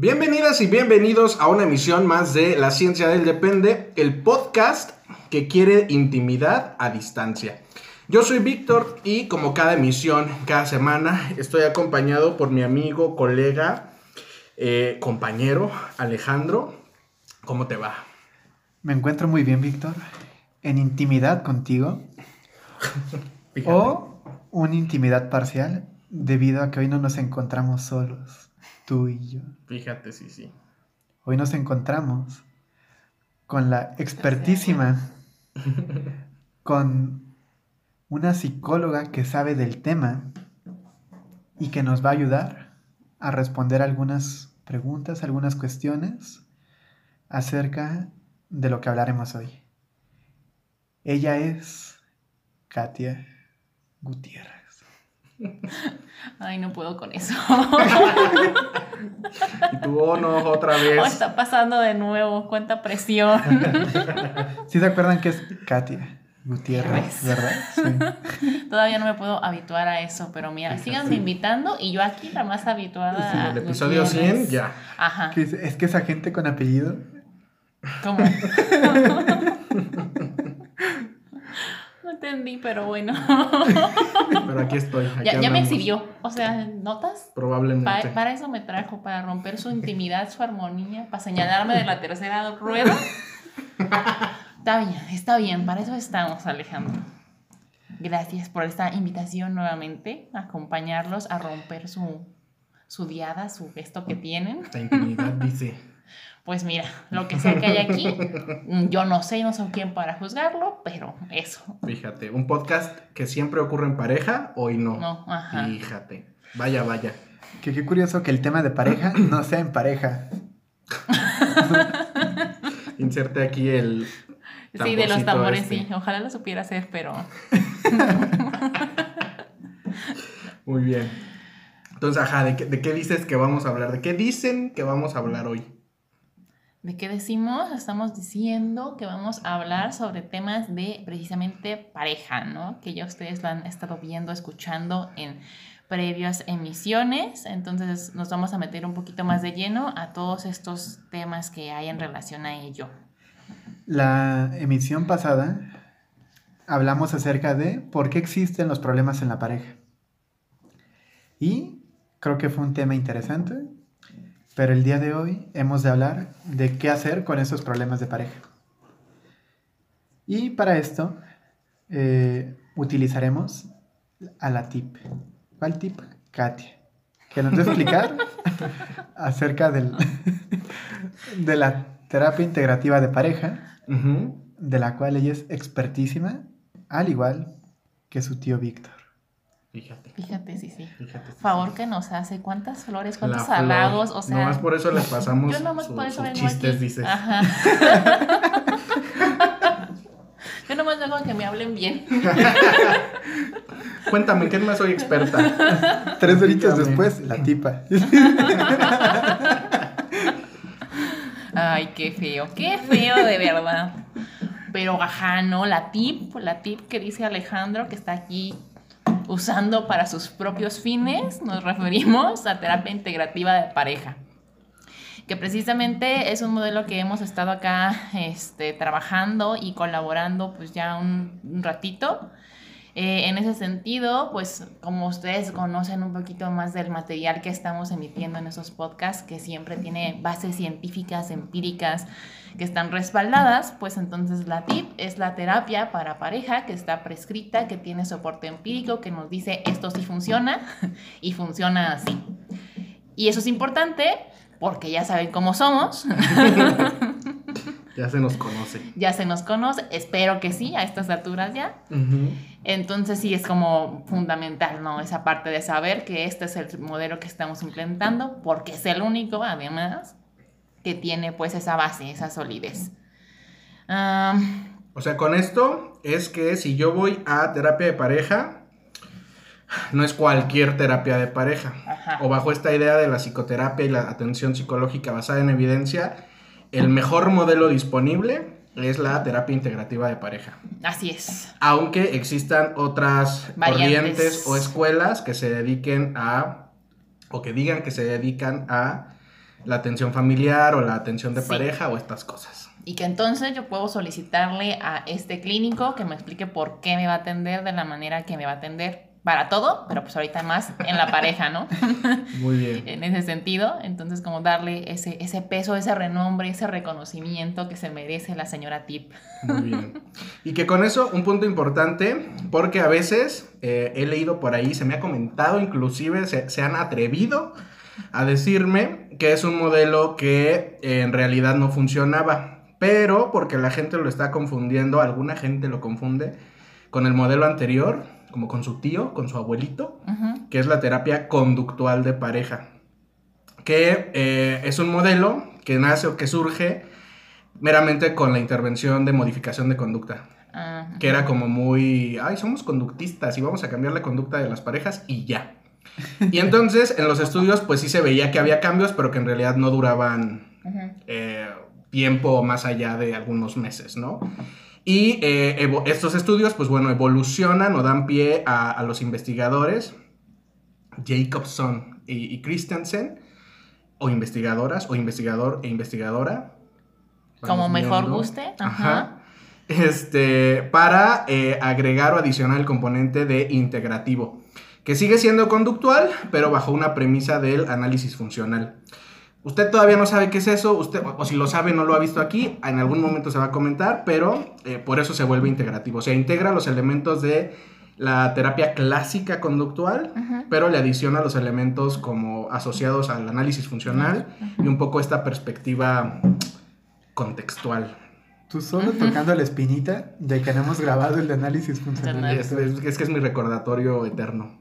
Bienvenidas y bienvenidos a una emisión más de La Ciencia del Depende, el podcast que quiere intimidad a distancia. Yo soy Víctor y como cada emisión, cada semana, estoy acompañado por mi amigo, colega, eh, compañero Alejandro. ¿Cómo te va? Me encuentro muy bien, Víctor. En intimidad contigo. o una intimidad parcial debido a que hoy no nos encontramos solos, tú y yo. Fíjate, sí, sí. Hoy nos encontramos con la expertísima, con una psicóloga que sabe del tema y que nos va a ayudar a responder algunas preguntas, algunas cuestiones acerca de lo que hablaremos hoy. Ella es Katia Gutiérrez. Ay, no puedo con eso. y tu oh, no, otra vez. Oh, está pasando de nuevo, cuánta presión. ¿Sí se acuerdan que es Katia? Gutiérrez, ¿verdad? Todavía no me puedo habituar a eso, pero mira, síganme invitando y yo aquí la más habituada. Sí, el episodio 100, ya. Ajá. es que esa gente con apellido. ¿Cómo? no entendí, pero bueno. pero aquí estoy. ya, me exhibió. O sea, ¿notas? Probablemente. para eso me trajo, para romper su intimidad, su armonía, para señalarme de la tercera rueda. Está bien, está bien, para eso estamos, Alejandro. Gracias por esta invitación nuevamente, a acompañarlos a romper su, su diada, su gesto que tienen. La intimidad, dice. Pues mira, lo que sea que hay aquí, yo no sé, no soy quién para juzgarlo, pero eso. Fíjate, un podcast que siempre ocurre en pareja, hoy no. No, ajá. Fíjate, vaya, vaya. Que qué curioso que el tema de pareja no sea en pareja. Inserte aquí el Sí, de los tambores, sí. Este. Ojalá lo supiera hacer, pero. Muy bien. Entonces, ajá, ¿de qué, dices que vamos a hablar? ¿De qué dicen que vamos a hablar hoy? ¿De qué decimos? Estamos diciendo que vamos a hablar sobre temas de precisamente pareja, ¿no? Que ya ustedes lo han estado viendo, escuchando en previas emisiones. Entonces nos vamos a meter un poquito más de lleno a todos estos temas que hay en relación a ello. La emisión pasada hablamos acerca de por qué existen los problemas en la pareja. Y creo que fue un tema interesante, pero el día de hoy hemos de hablar de qué hacer con esos problemas de pareja. Y para esto eh, utilizaremos a la tip. ¿Cuál tip? Katia. Que nos va a explicar acerca del, de la terapia integrativa de pareja de la cual ella es expertísima, al igual que su tío Víctor. Fíjate. Fíjate, sí, sí. Fíjate, Favor que nos hace, cuántas flores, cuántos halagos, o sea. Nomás por eso les pasamos yo nomás por eso chistes, dices. Ajá. yo nomás vengo a que me hablen bien. Cuéntame, ¿qué más soy experta? Tres horitas después, la tipa. Ay, qué feo, qué feo de verdad. Pero ajá, ¿no? La tip, la tip que dice Alejandro, que está aquí usando para sus propios fines, nos referimos a terapia integrativa de pareja. Que precisamente es un modelo que hemos estado acá este, trabajando y colaborando pues ya un, un ratito. Eh, en ese sentido, pues como ustedes conocen un poquito más del material que estamos emitiendo en esos podcasts, que siempre tiene bases científicas, empíricas, que están respaldadas, pues entonces la TIP es la terapia para pareja que está prescrita, que tiene soporte empírico, que nos dice esto sí funciona y funciona así. Y eso es importante porque ya saben cómo somos. Ya se nos conoce. Ya se nos conoce, espero que sí, a estas alturas ya. Entonces sí es como fundamental, ¿no? Esa parte de saber que este es el modelo que estamos implementando, porque es el único, además. Que tiene pues esa base, esa solidez. O sea, con esto es que si yo voy a terapia de pareja, no es cualquier terapia de pareja. Ajá. O bajo esta idea de la psicoterapia y la atención psicológica basada en evidencia, el mejor modelo disponible es la terapia integrativa de pareja. así es. Aunque existan otras Variantes. corrientes o escuelas que se dediquen a, o que digan que se dedican a la atención familiar o la atención de Sí. pareja o estas cosas. Y que entonces yo puedo solicitarle a este clínico que me explique por qué me va a atender de la manera que me va a atender para todo, pero pues ahorita más en la pareja, ¿no? Muy bien. en ese sentido. Entonces, como darle ese, ese peso, ese renombre, ese reconocimiento que se merece la señora Tip. Muy bien. Y que con eso, un punto importante, porque a veces eh, he leído por ahí, se me ha comentado, inclusive se, se han atrevido a decirme que es un modelo que eh, en realidad no funcionaba, pero porque la gente lo está confundiendo, alguna gente lo confunde con el modelo anterior, como con su tío, con su abuelito, que es la terapia conductual de pareja, que eh, es un modelo que nace o que surge meramente con la intervención de modificación de conducta, Ah, que era como muy, ay, somos conductistas y vamos a cambiar la conducta de las parejas y ya. Y entonces en los estudios pues sí se veía que había cambios, pero que en realidad no duraban eh, tiempo más allá de algunos meses, ¿no? Y eh, estos estudios, pues bueno, evolucionan o dan pie a, a los investigadores Jacobson y, y Christensen, o investigadoras, o investigador e investigadora. Como mejor viendo. guste. Ajá. Ajá. Este, para eh, agregar o adicionar el componente de integrativo, que sigue siendo conductual, pero bajo una premisa del análisis funcional. Usted todavía no sabe qué es eso, usted, o si lo sabe no lo ha visto aquí, en algún momento se va a comentar, pero eh, por eso se vuelve integrativo. O sea, integra los elementos de la terapia clásica conductual, pero le adiciona los elementos como asociados al análisis funcional y un poco esta perspectiva contextual. Tú solo tocando la espinita de que no hemos grabado el de análisis funcional. Es, es- es que es mi recordatorio eterno.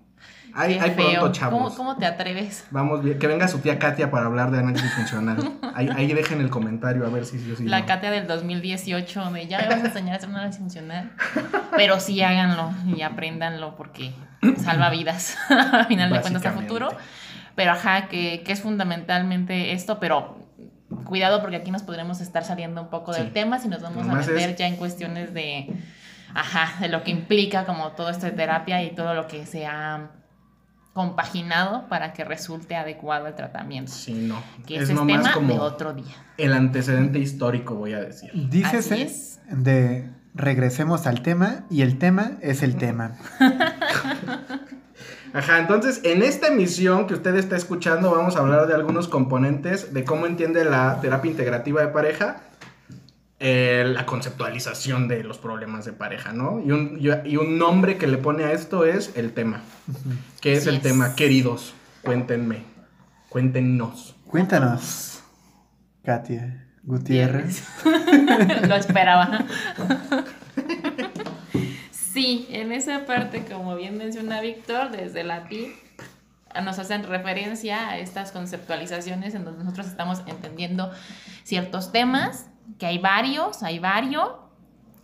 Hay, hay pronto, chavos. ¿Cómo, cómo te atreves? Vamos, bien. que venga su tía Katia para hablar de análisis funcional. Ahí, ahí dejen el comentario a ver si yo sí. La no. Katia del 2018 de ya me vas a enseñar a hacer un análisis funcional. Pero sí háganlo y apréndanlo porque salva vidas a final de cuentas a futuro. Pero ajá, que, que es fundamentalmente esto, pero cuidado porque aquí nos podremos estar saliendo un poco del tema si nos vamos a meter es- ya en cuestiones de, ajá, de lo que implica como todo esto de terapia y todo lo que se ha compaginado para que resulte adecuado el tratamiento. Sí, no. Que es ese es nomás tema como de otro día. el antecedente histórico, voy a decir. Dícese es. de regresemos al tema y el tema es el tema. Ajá, entonces en esta emisión que usted está escuchando vamos a hablar de algunos componentes de cómo entiende la terapia integrativa de pareja, eh, la conceptualización de los problemas de pareja, ¿no? Y un, y- y un nombre que le pone a esto es el tema. ¿Qué es el es. tema? Queridos, cuéntenme, cuéntenos. Cuéntanos, Katia Gutiérrez. Lo esperaba. Sí, en esa parte, como bien menciona Víctor, desde la TIP nos hacen referencia a estas conceptualizaciones en donde nosotros estamos entendiendo ciertos temas, que hay varios, hay varios,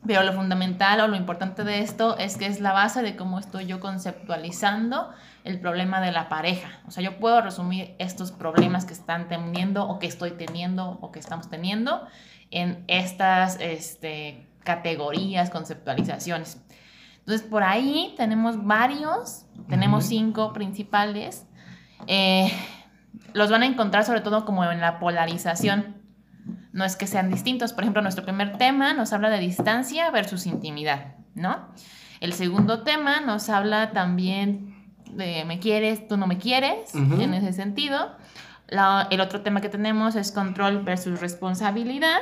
pero lo fundamental o lo importante de esto es que es la base de cómo estoy yo conceptualizando el problema de la pareja. O sea, yo puedo resumir estos problemas que están teniendo o que estoy teniendo o que estamos teniendo en estas este, categorías, conceptualizaciones. Entonces, por ahí tenemos varios, tenemos cinco principales. Eh, los van a encontrar sobre todo como en la polarización. No es que sean distintos. Por ejemplo, nuestro primer tema nos habla de distancia versus intimidad, ¿no? El segundo tema nos habla también de me quieres, tú no me quieres, en ese sentido. La- el otro tema que tenemos es control versus responsabilidad.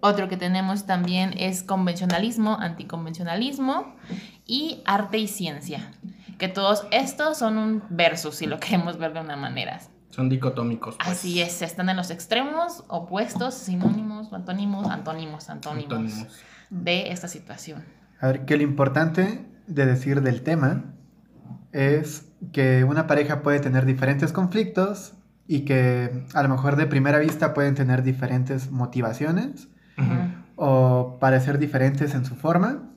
Otro que tenemos también es convencionalismo, anticonvencionalismo y arte y ciencia. Que todos estos son un versus, si lo queremos ver de una manera. Son dicotómicos. pues. Así es, están en los extremos opuestos, sinónimos, antónimos, antónimos, antónimos, Antónimos. de esta situación. A ver, que lo importante de decir del tema es que una pareja puede tener diferentes conflictos y que a lo mejor de primera vista pueden tener diferentes motivaciones o parecer diferentes en su forma,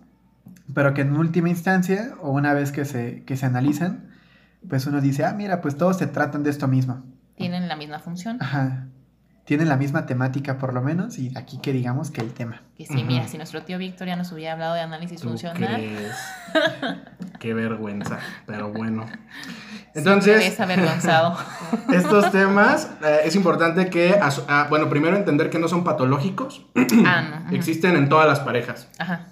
pero que en última instancia o una vez que se, que se analizan, pues uno dice, ah, mira, pues todos se tratan de esto mismo. Tienen la misma función. Ajá. Tienen la misma temática por lo menos y aquí que digamos que el tema. Que sí, mira, si nuestro tío Víctor ya nos hubiera hablado de análisis ¿Tú funcional, crees? Qué vergüenza, pero bueno. sí Entonces, me ves avergonzado. estos temas eh, es importante que, ah, bueno, primero entender que no son patológicos, ah, no. existen en todas las parejas. Ajá.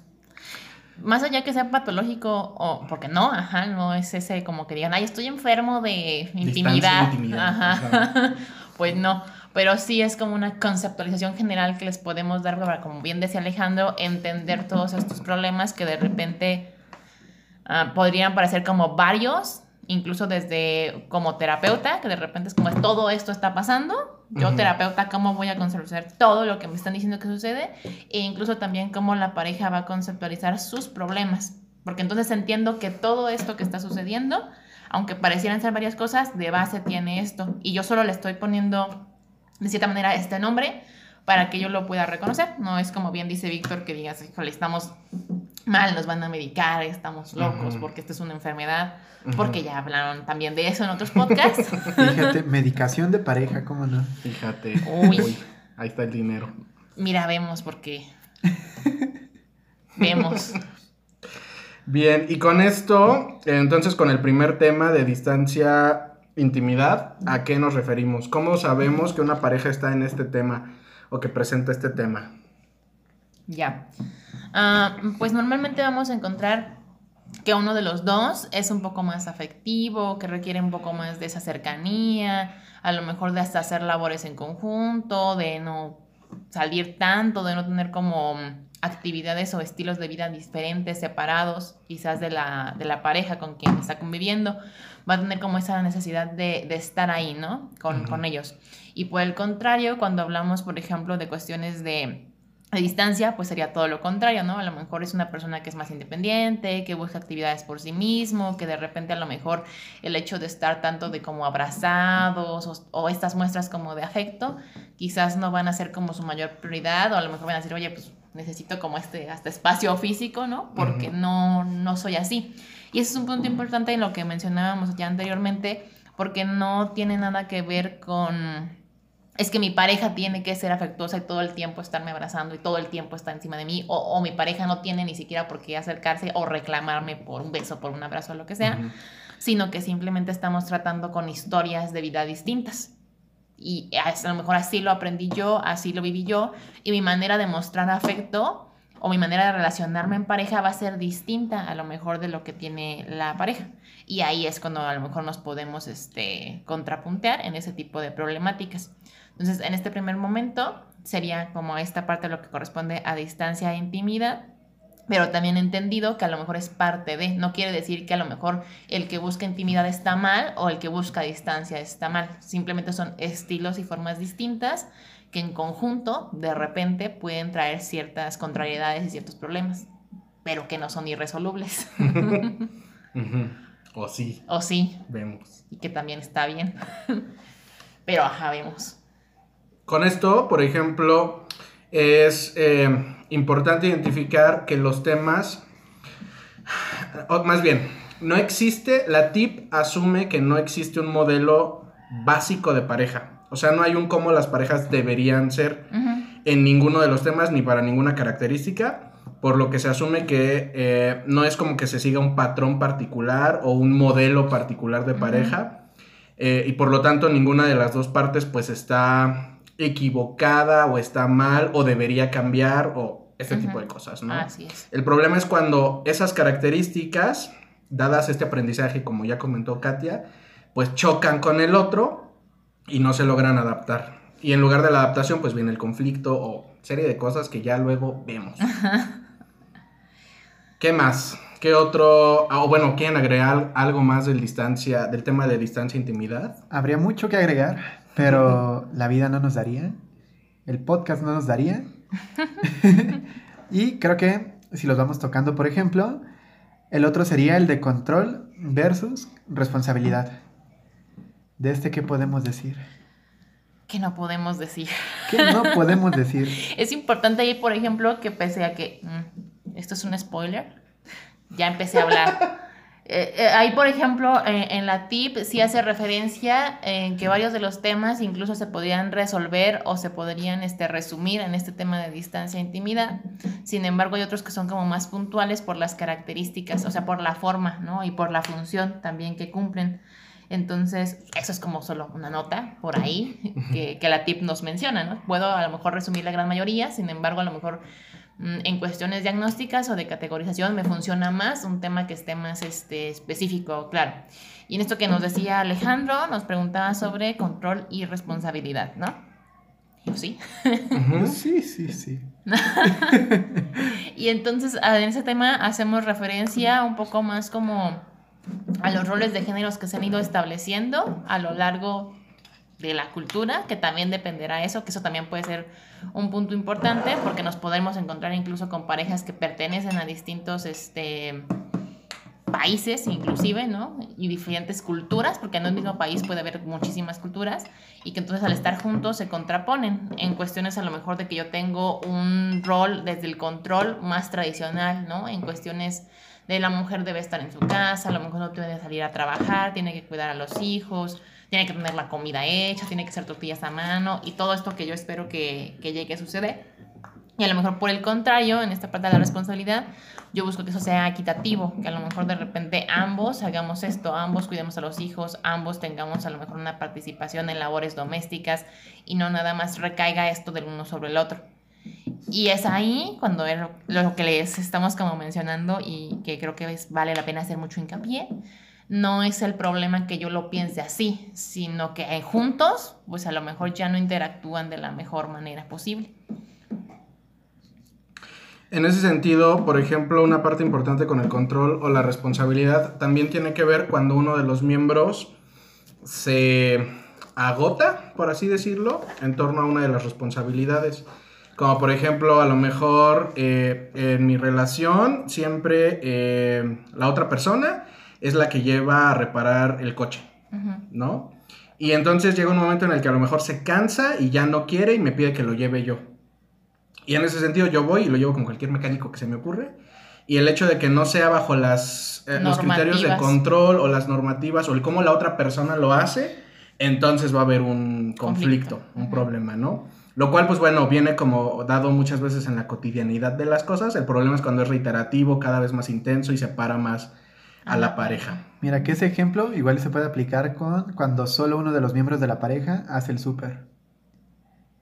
Más allá que sea patológico, o porque no, ajá, no es ese como que digan, ay, estoy enfermo de intimidad. intimidad, Ajá. pues no. Pero sí es como una conceptualización general que les podemos dar para, como bien decía Alejandro, entender todos estos problemas que de repente ah, podrían parecer como varios, incluso desde como terapeuta, que de repente es como todo esto está pasando. Yo, terapeuta, ¿cómo voy a conceptualizar todo lo que me están diciendo que sucede? E incluso también cómo la pareja va a conceptualizar sus problemas. Porque entonces entiendo que todo esto que está sucediendo, aunque parecieran ser varias cosas, de base tiene esto. Y yo solo le estoy poniendo, de cierta manera, este nombre para que yo lo pueda reconocer. No es como bien dice Víctor que digas, híjole, estamos mal, nos van a medicar, estamos locos porque esta es una enfermedad. Porque ya hablaron también de eso en otros podcasts. Fíjate, medicación de pareja, ¿cómo no? Fíjate. Uy. ahí está el dinero. Mira, vemos porque... Vemos. Bien, y con esto, entonces con el primer tema de distancia, intimidad, ¿a qué nos referimos? ¿Cómo sabemos que una pareja está en este tema o que presenta este tema? Ya. Ah, pues normalmente vamos a encontrar que uno de los dos es un poco más afectivo, que requiere un poco más de esa cercanía, a lo mejor de hasta hacer labores en conjunto, de no salir tanto, de no tener como actividades o estilos de vida diferentes, separados, quizás de la, de la pareja con quien está conviviendo, va a tener como esa necesidad de, de estar ahí, ¿no? Con, con ellos. Y por el contrario, cuando hablamos, por ejemplo, de cuestiones de a distancia, pues sería todo lo contrario, ¿no? A lo mejor es una persona que es más independiente, que busca actividades por sí mismo, que de repente a lo mejor el hecho de estar tanto de como abrazados o, o estas muestras como de afecto, quizás no van a ser como su mayor prioridad, o a lo mejor van a decir, oye, pues necesito como este hasta espacio físico, ¿no? Porque no, no soy así. Y ese es un punto importante en lo que mencionábamos ya anteriormente, porque no tiene nada que ver con es que mi pareja tiene que ser afectuosa y todo el tiempo estarme abrazando y todo el tiempo está encima de mí, o, o mi pareja no tiene ni siquiera por qué acercarse o reclamarme por un beso, por un abrazo, lo que sea, sino que simplemente estamos tratando con historias de vida distintas. Y a lo mejor así lo aprendí yo, así lo viví yo, y mi manera de mostrar afecto o mi manera de relacionarme en pareja va a ser distinta a lo mejor de lo que tiene la pareja. Y ahí es cuando a lo mejor nos podemos este, contrapuntear en ese tipo de problemáticas. Entonces, en este primer momento sería como esta parte de lo que corresponde a distancia e intimidad, pero también entendido que a lo mejor es parte de, no quiere decir que a lo mejor el que busca intimidad está mal o el que busca distancia está mal, simplemente son estilos y formas distintas que en conjunto de repente pueden traer ciertas contrariedades y ciertos problemas, pero que no son irresolubles. O sí, o sí, vemos. y que también está bien. pero ajá, vemos. Con esto, por ejemplo, es eh, importante identificar que los temas, o más bien, no existe, la TIP asume que no existe un modelo básico de pareja. O sea, no hay un cómo las parejas deberían ser en ninguno de los temas ni para ninguna característica, por lo que se asume que eh, no es como que se siga un patrón particular o un modelo particular de pareja, eh, y por lo tanto ninguna de las dos partes pues está equivocada o está mal o debería cambiar o este tipo de cosas, ¿no? Así es. El problema es cuando esas características, dadas este aprendizaje, como ya comentó Katia, pues chocan con el otro y no se logran adaptar. Y en lugar de la adaptación, pues viene el conflicto o serie de cosas que ya luego vemos. ¿Qué más? ¿Qué otro? ah, O bueno, ¿quieren agregar algo más del distancia, del tema de distancia e intimidad? Habría mucho que agregar, pero la vida no nos daría, el podcast no nos daría. y creo que si los vamos tocando, por ejemplo, el otro sería el de control versus responsabilidad. ¿De este qué podemos decir? ¿Qué no podemos decir? ¿Qué no podemos decir? Es importante ahí, por ejemplo, que pese a que mm, esto es un spoiler, ya empecé a hablar. Eh, eh, ahí, por ejemplo, en la tip sí hace referencia en que varios de los temas incluso se podrían resolver o se podrían este, resumir en este tema de distancia e intimidad. Sin embargo, hay otros que son como más puntuales por las características, o sea, por la forma, ¿no? Y por la función también que cumplen. Entonces, eso es como solo una nota por ahí que, que la tip nos menciona, ¿no? Puedo a lo mejor resumir la gran mayoría, sin embargo, a lo mejor en cuestiones diagnósticas o de categorización me funciona más un tema que esté más este, específico, claro. Y en esto que nos decía Alejandro, nos preguntaba sobre control y responsabilidad, ¿no? sí. Sí, sí, sí. y entonces en ese tema hacemos referencia un poco más como a los roles de géneros que se han ido estableciendo a lo largo de la cultura, que también dependerá eso, que eso también puede ser un punto importante, porque nos podemos encontrar incluso con parejas que pertenecen a distintos este, países, inclusive, ¿no? Y diferentes culturas, porque en un mismo país puede haber muchísimas culturas, y que entonces al estar juntos se contraponen en cuestiones a lo mejor de que yo tengo un rol desde el control más tradicional, ¿no? En cuestiones de la mujer debe estar en su casa, a lo mejor no tiene que salir a trabajar, tiene que cuidar a los hijos, tiene que tener la comida hecha, tiene que hacer tortillas a mano y todo esto que yo espero que, que llegue a suceder. Y a lo mejor por el contrario, en esta parte de la responsabilidad, yo busco que eso sea equitativo, que a lo mejor de repente ambos hagamos esto, ambos cuidemos a los hijos, ambos tengamos a lo mejor una participación en labores domésticas y no nada más recaiga esto del uno sobre el otro. Y es ahí cuando es lo que les estamos como mencionando y que creo que vale la pena hacer mucho hincapié, no es el problema que yo lo piense así, sino que juntos, pues a lo mejor ya no interactúan de la mejor manera posible. En ese sentido, por ejemplo, una parte importante con el control o la responsabilidad también tiene que ver cuando uno de los miembros se agota, por así decirlo, en torno a una de las responsabilidades. Como por ejemplo, a lo mejor eh, en mi relación siempre eh, la otra persona es la que lleva a reparar el coche, ¿no? Y entonces llega un momento en el que a lo mejor se cansa y ya no quiere y me pide que lo lleve yo. Y en ese sentido yo voy y lo llevo con cualquier mecánico que se me ocurre. Y el hecho de que no sea bajo las, eh, los criterios de control o las normativas o el cómo la otra persona lo hace, entonces va a haber un conflicto, un problema, ¿no? Lo cual, pues bueno, viene como dado muchas veces en la cotidianidad de las cosas. El problema es cuando es reiterativo, cada vez más intenso y separa más a la pareja. Mira, que ese ejemplo igual se puede aplicar con cuando solo uno de los miembros de la pareja hace el súper.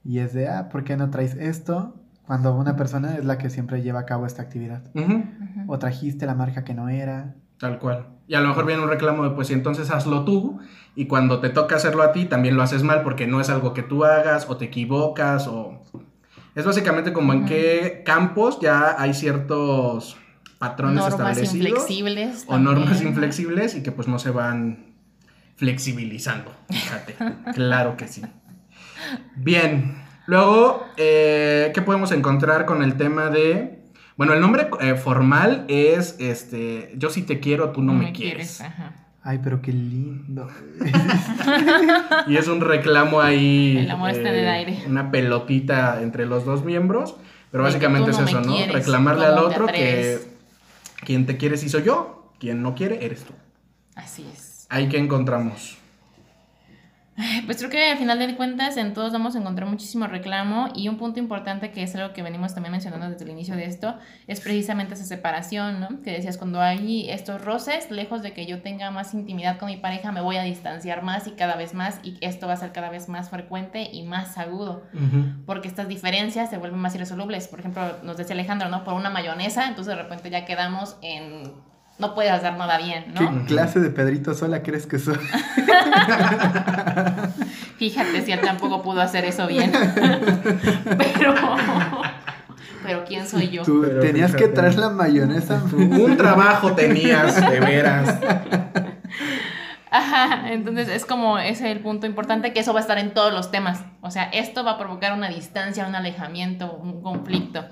Y es de, ah, ¿por qué no traes esto? Cuando una persona es la que siempre lleva a cabo esta actividad. O trajiste la marca que no era. Tal cual. Y a lo mejor viene un reclamo de, pues, entonces hazlo tú. Y cuando te toca hacerlo a ti, también lo haces mal porque no es algo que tú hagas o te equivocas o... Es básicamente como en qué campos ya hay ciertos patrones normas inflexibles o normas inflexibles y que pues no se van flexibilizando. Fíjate, claro que sí. Bien, luego, eh, ¿qué podemos encontrar con el tema de... Bueno, el nombre eh, formal es, este, yo sí te quiero, tú no, me, quieres. Ay, pero qué lindo. y es un reclamo ahí. El amor está en el eh, aire. Una pelotita entre los dos miembros. Pero básicamente es eso, ¿no? Reclamarle al otro que quien te quiere sí soy yo, quien no quiere eres tú. Así es. Ahí que encontramos. Pues creo que al final de cuentas en todos vamos a encontrar muchísimo reclamo y un punto importante que es algo que venimos también mencionando desde el inicio de esto es precisamente esa separación, ¿no? Que decías, cuando hay estos roces, lejos de que yo tenga más intimidad con mi pareja, me voy a distanciar más y cada vez más y esto va a ser cada vez más frecuente y más agudo, porque estas diferencias se vuelven más irresolubles. Por ejemplo, nos decía Alejandro, ¿no? Por una mayonesa, entonces de repente ya quedamos en no puedes hacer nada bien, ¿no? ¿Qué clase de Pedrito Sola crees que soy? Fíjate si él tampoco pudo hacer eso bien. pero, pero ¿quién soy yo? Tú tenías que traer la mayonesa. Un trabajo tenías, de veras. Ajá, entonces es como ese el punto importante que eso va a estar en todos los temas. O sea, esto va a provocar una distancia, un alejamiento, un conflicto.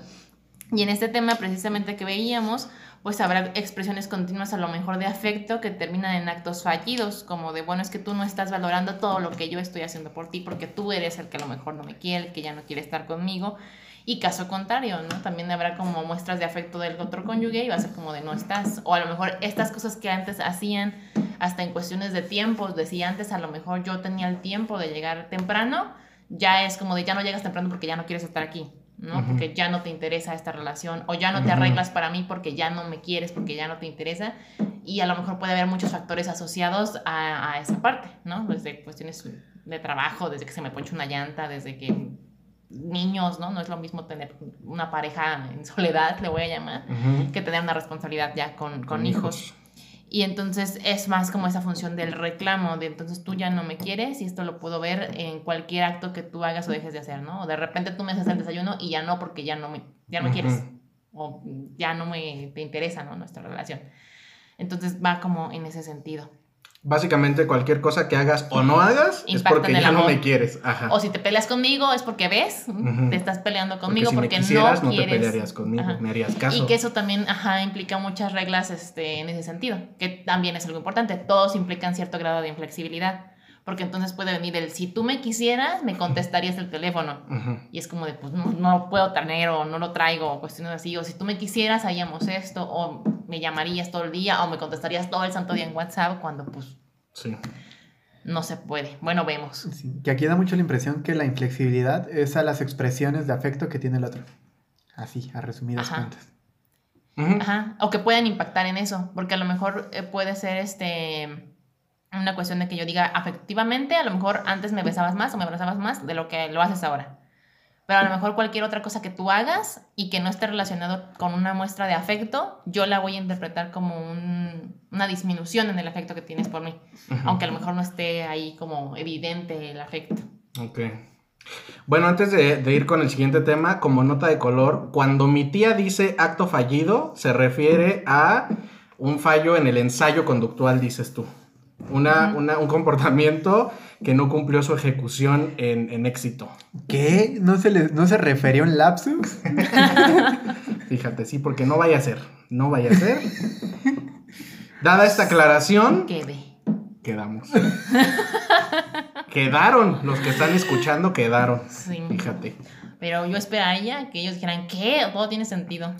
Y en este tema precisamente que veíamos, pues habrá expresiones continuas a lo mejor de afecto que terminan en actos fallidos, como de, bueno, es que tú no estás valorando todo lo que yo estoy haciendo por ti porque tú eres el que a lo mejor no me quiere, que ya no quiere estar conmigo. Y caso contrario, ¿no? También habrá como muestras de afecto del otro cónyuge y va a ser como de no estás. O a lo mejor estas cosas que antes hacían, hasta en cuestiones de tiempos, decía antes a lo mejor yo tenía el tiempo de llegar temprano, ya es como de ya no llegas temprano porque ya no quieres estar aquí. ¿No? Porque ya no te interesa esta relación o ya no te arreglas para mí porque ya no me quieres, porque ya no te interesa y a lo mejor puede haber muchos factores asociados a, a esa parte, ¿no? Desde cuestiones de trabajo, desde que se me ponche una llanta, desde que niños, ¿no? No es lo mismo tener una pareja en soledad, le voy a llamar, que tener una responsabilidad ya con, con, hijos. Y entonces es más como esa función del reclamo, de entonces tú ya no me quieres y esto lo puedo ver en cualquier acto que tú hagas o dejes de hacer, ¿no? O de repente tú me haces el desayuno y ya no porque ya no me, ya no quieres o ya no me te interesa, ¿no? Nuestra relación. Entonces va como en ese sentido. Básicamente cualquier cosa que hagas o no hagas es porque ya no me quieres. Ajá. O si te peleas conmigo es porque ves, te estás peleando conmigo porque, si no, no te pelearías conmigo, me harías caso. Y que eso también ajá, implica muchas reglas este, en ese sentido, que también es algo importante. Todos implican cierto grado de inflexibilidad. Porque entonces puede venir el, si tú me quisieras, me contestarías el teléfono. Y es como de, pues no, no puedo tener o no lo traigo, o cuestiones así. O si tú me quisieras, haríamos esto, o me llamarías todo el día, o me contestarías todo el santo día en WhatsApp, cuando pues sí. no se puede. Bueno, vemos. que aquí da mucho la impresión que la inflexibilidad es a las expresiones de afecto que tiene el otro. Así, a resumidas cuentas. Ajá. O que pueden impactar en eso, porque a lo mejor eh, puede ser este una cuestión de que yo diga afectivamente, a lo mejor antes me besabas más o me abrazabas más de lo que lo haces ahora. Pero a lo mejor cualquier otra cosa que tú hagas y que no esté relacionado con una muestra de afecto, yo la voy a interpretar como una disminución en el afecto que tienes por mí. Aunque a lo mejor no esté ahí como evidente el afecto. Ok. Bueno, antes de, de, ir con el siguiente tema, como nota de color, cuando mi tía dice acto fallido, se refiere a un fallo en el ensayo conductual, dices tú. Una, una, un comportamiento que no cumplió su ejecución en, en éxito. ¿Qué? ¿No se, le, ¿No se refería a un lapsus? Fíjate, sí, porque no vaya a ser. No vaya a ser. Dada esta aclaración. Quede. Quedamos. quedaron. Los que están escuchando quedaron. Sí. Fíjate. Pero yo esperaría que ellos dijeran, ¿qué? Todo tiene sentido.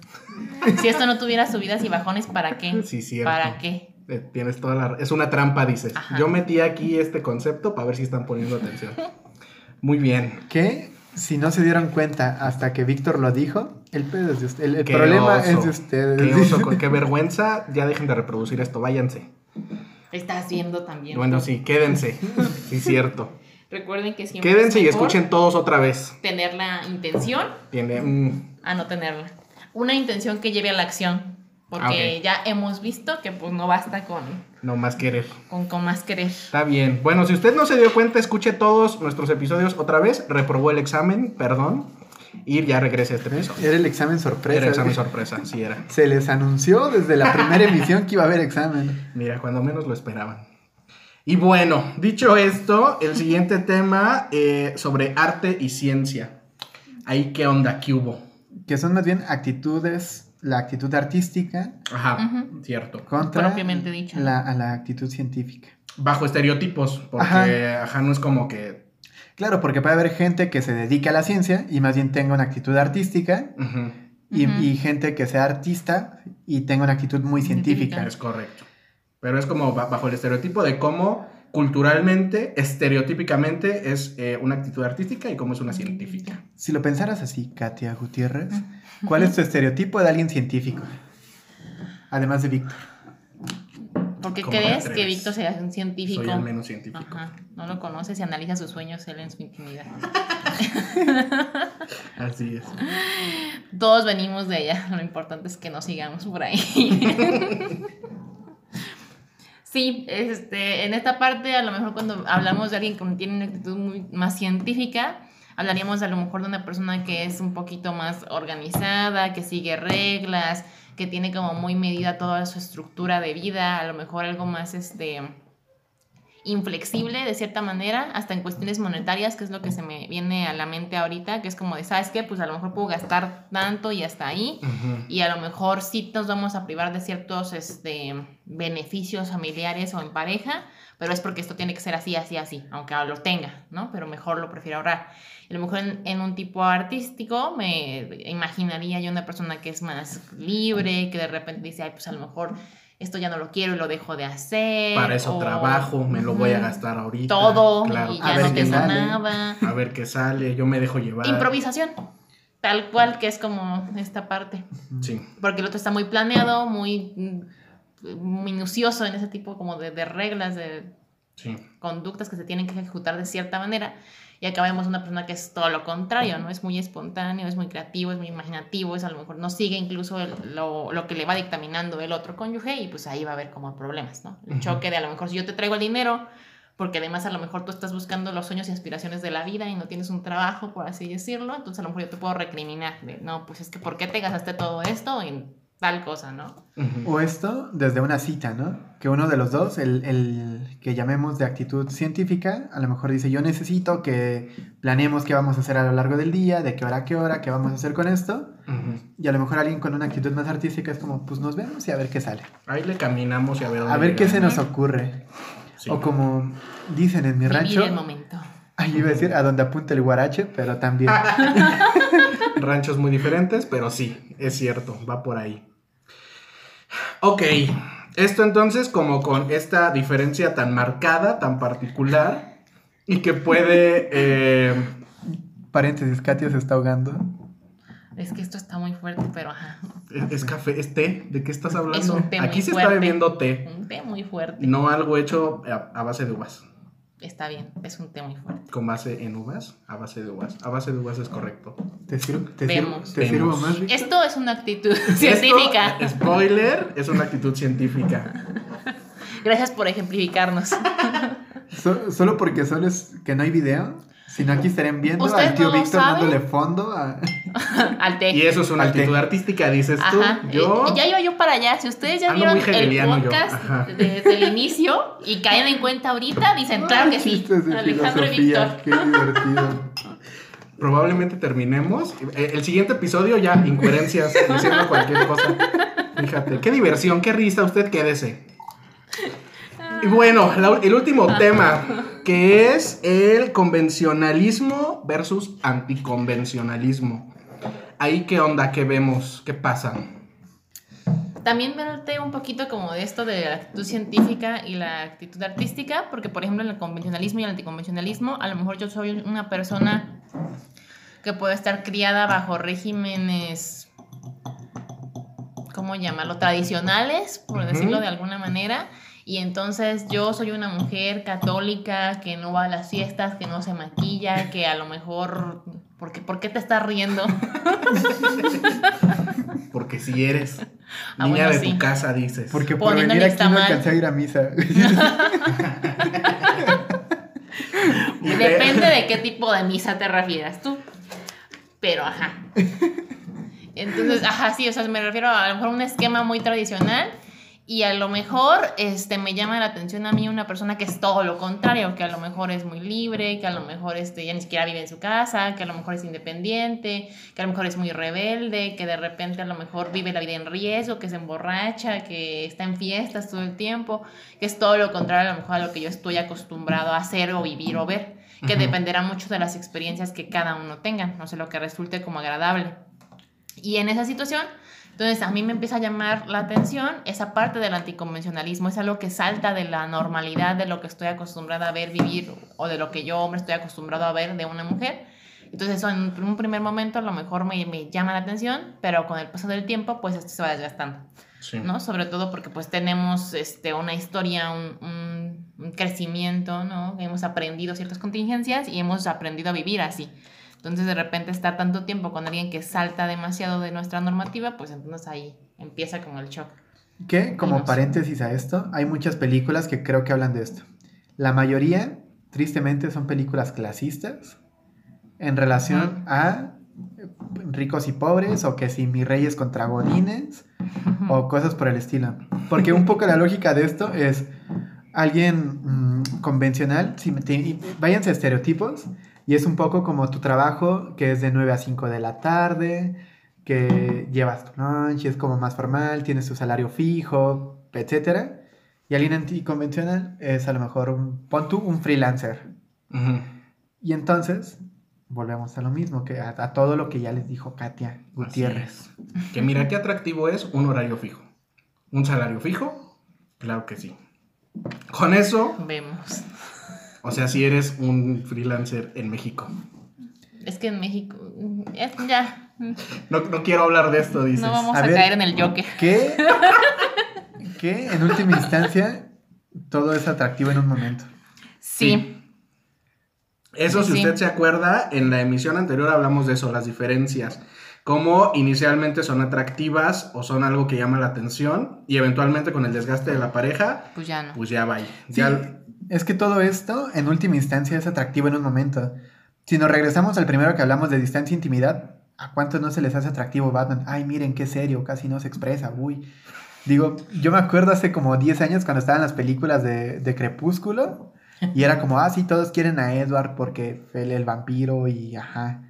si esto no tuviera subidas y bajones, ¿para qué? Sí, cierto. ¿Para qué? Eh, tienes toda la... Es una trampa, dices. Yo metí aquí este concepto para ver si están poniendo atención. Muy bien. ¿Qué? Si no se dieron cuenta hasta que Víctor lo dijo, el, el, problema es de ustedes. Qué oso, qué vergüenza. Ya dejen de reproducir esto, váyanse. Estás viendo también. Bueno, sí, quédense. sí, cierto. Recuerden que siempre. Quédense y escuchen todos otra vez. Tener la intención. Tiene. Mm. A no tenerla. Una intención que lleve a la acción. Porque ya hemos visto que pues no basta con... No más querer. Con, con más querer. Está bien. Bueno, si usted no se dio cuenta, escuche todos nuestros episodios otra vez. Reprobó el examen, perdón. Y ya regrese a este episodio. Era el examen sorpresa. Era el examen sorpresa, sí era. Se les anunció desde la primera emisión que iba a haber examen. Mira, cuando menos lo esperaban. Y bueno, dicho esto, el siguiente tema eh, sobre arte y ciencia. Ahí, ¿qué onda? ¿Qué hubo? Que son más bien actitudes la actitud artística. Ajá, cierto. Contra Propiamente dicha. La, a la actitud científica. Bajo estereotipos, porque ajá. no es como que... Claro, porque puede haber gente que se dedique a la ciencia y más bien tenga una actitud artística. y, y, gente que sea artista y tenga una actitud muy científica. Es correcto. Pero es como bajo el estereotipo de cómo culturalmente, estereotípicamente, es eh, una actitud artística y cómo es una científica. Si lo pensaras así, Katia Gutiérrez, ¿cuál es tu estereotipo de alguien científico? Además de Víctor. ¿Por qué crees que Víctor sea un científico? Soy al menos científico. No lo conoces y analiza sus sueños él en su intimidad. Así es. Todos venimos de ella. Lo importante es que no sigamos por ahí. Sí, este, en esta parte, a lo mejor cuando hablamos de alguien que tiene una actitud muy más científica, hablaríamos a lo mejor de una persona que es un poquito más organizada, que sigue reglas, que tiene como muy medida toda su estructura de vida, a lo mejor algo más este inflexible de cierta manera, hasta en cuestiones monetarias, que es lo que se me viene a la mente ahorita, que es como de, ¿sabes qué? Pues a lo mejor puedo gastar tanto y hasta ahí, y a lo mejor sí nos vamos a privar de ciertos este, beneficios familiares o en pareja, pero es porque esto tiene que ser así, así, así, aunque lo tenga, ¿no? Pero mejor lo prefiero ahorrar. Y a lo mejor en, en un tipo artístico me imaginaría yo una persona que es más libre, que de repente dice, ay, pues a lo mejor esto ya no lo quiero y lo dejo de hacer. Para eso o- trabajo, me lo voy a gastar ahorita. Todo Claro. y A ya ver no qué nada. A ver qué sale, yo me dejo llevar. Improvisación, tal cual que es como esta parte. Sí. Porque el otro está muy planeado, muy mm, minucioso en ese tipo como de, de reglas, de Sí. conductas que se tienen que ejecutar de cierta manera. Y acá vemos una persona que es todo lo contrario, ¿no? Es muy espontáneo, es muy creativo, es muy imaginativo, es a lo mejor no sigue incluso el- lo, lo que le va dictaminando el otro cónyuge y pues ahí va a haber como problemas, ¿no? El choque de a lo mejor si yo te traigo el dinero, porque además a lo mejor tú estás buscando los sueños y aspiraciones de la vida y no tienes un trabajo, por así decirlo, entonces a lo mejor yo te puedo recriminar de, no, pues es que ¿por qué te gastaste todo esto tal cosa, ¿no? O esto desde una cita, ¿no? Que uno de los dos, el, el que llamemos de actitud científica, a lo mejor dice, yo necesito que planeemos qué vamos a hacer a lo largo del día, de qué hora a qué hora, qué vamos a hacer con esto. Y a lo mejor alguien con una actitud más artística es como, pues nos vemos y a ver qué sale. Ahí le caminamos y a ver dónde A ver qué se nos ocurre. Sí. O como dicen en mi Vivir rancho, el momento. ahí iba a decir a donde apunta el guarache, pero también. Ranchos muy diferentes, pero sí, es cierto, va por ahí. Ok, esto entonces como con esta diferencia tan marcada, tan particular, y que puede... eh, Paréntesis, Katia se está ahogando. Es que esto está muy fuerte, pero ajá. es, es café, es té, ¿de qué estás hablando? Es un té Aquí muy se está bebiendo té, Un té muy fuerte. no algo hecho a, a base de uvas. Está bien, es un té muy fuerte. Con base en uvas, a base de uvas. A base de uvas es correcto. ¿Te sirvo, te sirvo, Vemos. te sirvo Vemos. más? Esto es una actitud científica. Esto, spoiler, es una actitud científica. Gracias por ejemplificarnos. So- solo porque solo es que no hay video, sino aquí estarían viendo ¿Ustedes al tío no Víctor dándole fondo a... Al té. Y eso es una Al actitud artística, dices tú. Ajá. Yo... Ya iba yo para allá. Si ustedes ya Ando vieron el podcast desde el inicio y caen en cuenta ahorita, dicen, claro que sí. Alejandro Víctor. qué divertido. Probablemente terminemos. Eh, El siguiente episodio ya, incoherencias, diciendo cualquier cosa. Fíjate, qué diversión, qué risa, usted quédese. Y bueno, la- el último tema, que es el convencionalismo versus anticonvencionalismo. Ahí qué onda, qué vemos, qué pasa. También verte un poquito como de esto de la actitud científica y la actitud artística, porque por ejemplo en el convencionalismo y el anticonvencionalismo, a lo mejor yo soy una persona que puede estar criada bajo regímenes, ¿cómo llamarlo? Tradicionales, por Ujú. decirlo de alguna manera. Y entonces yo soy una mujer católica que no va a las fiestas, que no se maquilla, que a lo mejor... ¿Por qué, ¿por qué te estás riendo? Porque si eres Ah, niña bueno, de sí. tu casa, dices. Porque por Poniendo venir aquí no alcancé a ir a misa. Depende de qué tipo de misa te refieras tú. Pero, ajá. Entonces, ajá, sí, o sea, me refiero a, a lo mejor a un esquema muy tradicional y a lo mejor este, me llama la atención a mí una persona que es todo lo contrario, que a lo mejor es muy libre, que a lo mejor este, ya ni siquiera vive en su casa, que a lo mejor es independiente, que a lo mejor es muy rebelde, que de repente a lo mejor vive la vida en riesgo, que se emborracha, que está en fiestas todo el tiempo, que es todo lo contrario a lo mejor a lo que yo estoy acostumbrado a hacer o vivir o ver, que dependerá mucho de las experiencias que cada uno tenga, no sé, lo que resulte como agradable. Y en esa situación, entonces a mí me empieza a llamar la atención esa parte del anticonvencionalismo, es algo que salta de la normalidad de lo que estoy acostumbrada a ver, vivir, o de lo que yo, hombre, estoy acostumbrado a ver de una mujer. Entonces eso en un primer momento a lo mejor me, me llama la atención, pero con el paso del tiempo, pues esto se va desgastando. Sí. ¿no? Sobre todo porque pues tenemos este, una historia, un, un- un crecimiento, ¿no? Hemos aprendido ciertas contingencias y hemos aprendido a vivir así. Entonces de repente estar tanto tiempo con alguien que salta demasiado de nuestra normativa, pues entonces ahí empieza como el shock. Que, como paréntesis a esto, hay muchas películas que creo que hablan de esto. La mayoría, tristemente, son películas clasistas en relación a ricos y pobres, o que si mi reyes contra godines, o cosas por el estilo. Porque un poco la lógica de esto es, alguien mm, convencional, si te- váyanse a estereotipos, y es un poco como tu trabajo, que es de 9 a 5 de la tarde, que llevas tu lunch, y es como más formal, tienes tu salario fijo, etcétera. Y alguien anticonvencional es a lo mejor un, pon tú un freelancer. Y entonces, volvemos a lo mismo, que a, a todo lo que ya les dijo Katia Gutiérrez. Es. Que mira qué atractivo es un horario fijo. ¿Un salario fijo? Claro que sí. Con eso, Vemos. O sea, si eres un freelancer en México. Es que en México. es- ya. No, no quiero hablar de esto, dices. No vamos A a, ver. caer en el Joker. Que, que en última instancia, todo es atractivo en un momento. Sí. Eso, si Sí. usted se acuerda, en la emisión anterior hablamos de eso, las diferencias. Cómo inicialmente son atractivas o son algo que llama la atención y eventualmente con el desgaste de la pareja, Pues ya no. pues ya va. Sí, Ya, es que todo esto, en última instancia, es atractivo en un momento. Si nos regresamos al primero que hablamos de distancia e intimidad, ¿a cuántos no se les hace atractivo Batman? Ay, miren qué serio, casi no se expresa, uy. Digo, yo me acuerdo hace como 10 años cuando estaban las películas de, de Crepúsculo y era como, ah, sí, todos quieren a Edward porque él el vampiro y ajá.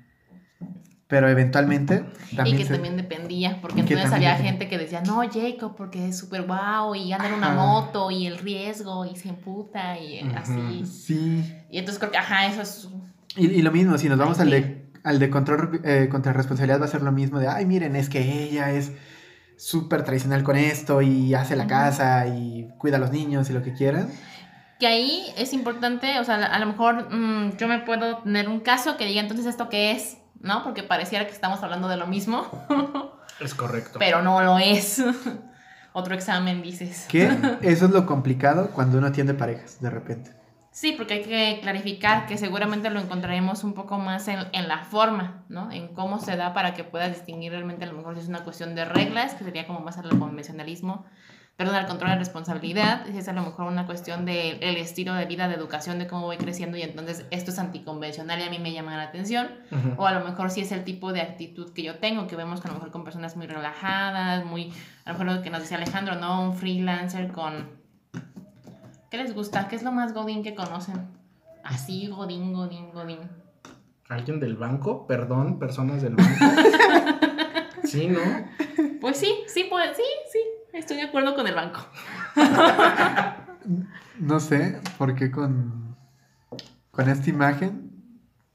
Pero eventualmente también y que se- también dependía, porque entonces había gente que decía, no, Jacob, porque es súper guau, y en una moto, y el riesgo, y se emputa, y Ujú. así. Sí, Y entonces creo que, ajá, eso es... Y, y lo mismo, si nos vamos al de, al de control eh, contra responsabilidad, va a ser lo mismo de, ay, miren, es que ella es súper tradicional con esto y hace la casa y cuida a los niños y lo que quieran. Que ahí es importante, o sea, a lo mejor mm, yo me puedo tener un caso que diga, entonces, ¿esto qué es? ¿No? Porque pareciera que estamos hablando de lo mismo, es correcto. pero no lo es. Otro examen, dices. Que eso es lo complicado cuando uno tiene parejas, de repente. Sí, porque hay que clarificar que seguramente lo encontraremos un poco más en, en la forma, ¿no? En cómo se da para que puedas distinguir realmente a lo mejor si es una cuestión de reglas, que sería como más al convencionalismo, perdón, al control de responsabilidad, es a lo mejor una cuestión del el estilo de vida, de educación, de cómo voy creciendo y entonces esto es anticonvencional y a mí me llama la atención, Ujú. o a lo mejor si es el tipo de actitud que yo tengo, que vemos que a lo mejor con personas muy relajadas, muy, a lo mejor lo que nos decía Alejandro, ¿no? Un freelancer con... ¿Qué les gusta? ¿Qué es lo más godín que conocen? Así, godín, godín, godín. ¿Alguien del banco? Perdón, personas del banco. sí, ¿no? Pues sí, sí, pues sí, sí, estoy de acuerdo con el banco. No sé por qué con, con esta imagen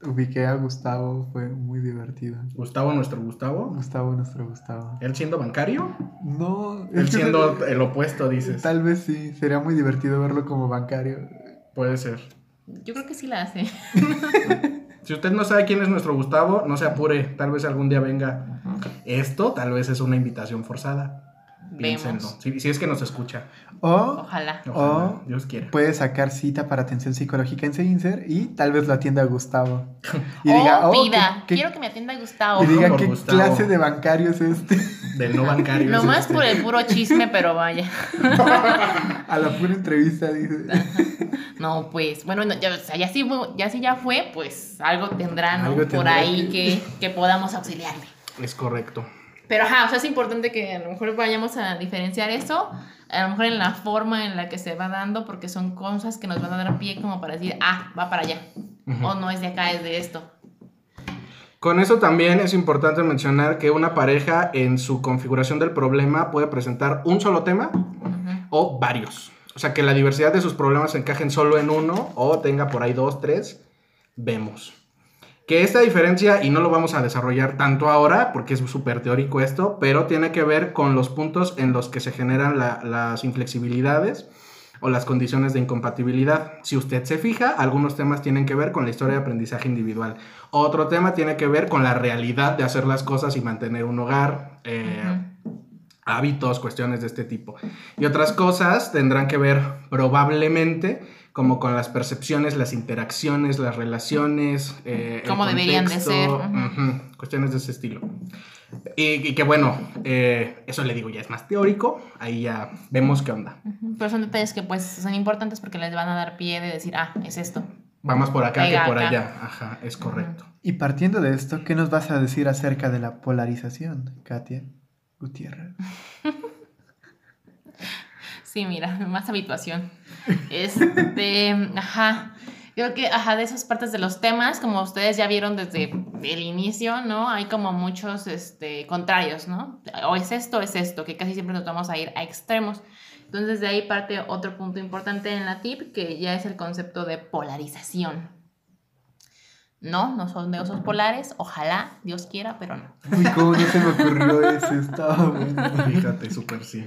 ubiqué a Gustavo, fue muy divertido. Gustavo, nuestro Gustavo. Gustavo, nuestro Gustavo. ¿Él siendo bancario? No, Él siendo el opuesto, dices. Tal vez sí, sería muy divertido verlo como bancario. Puede ser. Yo creo que sí la hace. Si usted no sabe quién es nuestro Gustavo, no se apure. Tal vez algún día venga. Esto tal vez es una invitación forzada. Piénsenlo. Vemos. Si, si es que nos escucha. O Ojalá. Ojalá, Oh. Dios quiera. puede sacar cita para atención psicológica en Seinser y tal vez lo atienda Gustavo. Y o diga, oh, pida, ¿qué- qué- quiero que me atienda Gustavo. y diga qué Gustavo. clase de bancario es este. Del no bancario. es Nomás este. por el puro chisme, pero vaya. A la pura entrevista dice. No, pues, bueno, no, ya, o sea, ya si, fu- ya si ya fue, pues algo tendrá, ¿no? Algo Por tendrá ahí que- que, que podamos auxiliarle. Es correcto. Pero ajá, o sea, es importante que a lo mejor vayamos a diferenciar eso, a lo mejor en la forma en la que se va dando, porque son cosas que nos van a dar pie como para decir, ah, va para allá. O no es de acá, es de esto. Con eso también es importante mencionar que una pareja en su configuración del problema puede presentar un solo tema o varios. O sea, que la diversidad de sus problemas se encajen solo en uno o tenga por ahí dos, tres. Vemos. Que esta diferencia, y no lo vamos a desarrollar tanto ahora, porque es súper teórico esto, pero tiene que ver con los puntos en los que se generan la- las inflexibilidades o las condiciones de incompatibilidad. Si usted se fija, algunos temas tienen que ver con la historia de aprendizaje individual. Otro tema tiene que ver con la realidad de hacer las cosas y mantener un hogar, eh, hábitos, cuestiones de este tipo. Y otras cosas tendrán que ver probablemente como con las percepciones, las interacciones, las relaciones. eh, el Cómo deberían de contexto, ser, cuestiones de ese estilo. Y, y que bueno, eh, eso le digo ya es más teórico, ahí ya vemos qué onda. Pero son detalles que pues son importantes porque les van a dar pie de decir, ah, es esto. Vamos por acá Pega que por acá. allá. Ajá, es correcto. Y partiendo de esto, ¿qué nos vas a decir acerca de la polarización, Katia Gutiérrez? Sí, mira, más habituación. Este, ajá. Creo que, ajá, de esas partes de los temas, como ustedes ya vieron desde el inicio, ¿no? Hay como muchos, este, contrarios, ¿no? O es esto, o es esto, que casi siempre nos vamos a ir a extremos. Entonces, de ahí parte otro punto importante en la tip, que ya es el concepto de polarización. No, no son de osos polares, ojalá, Dios quiera, pero no. Uy, cómo no se me ocurrió eso, estaba bueno. Fíjate, súper sí.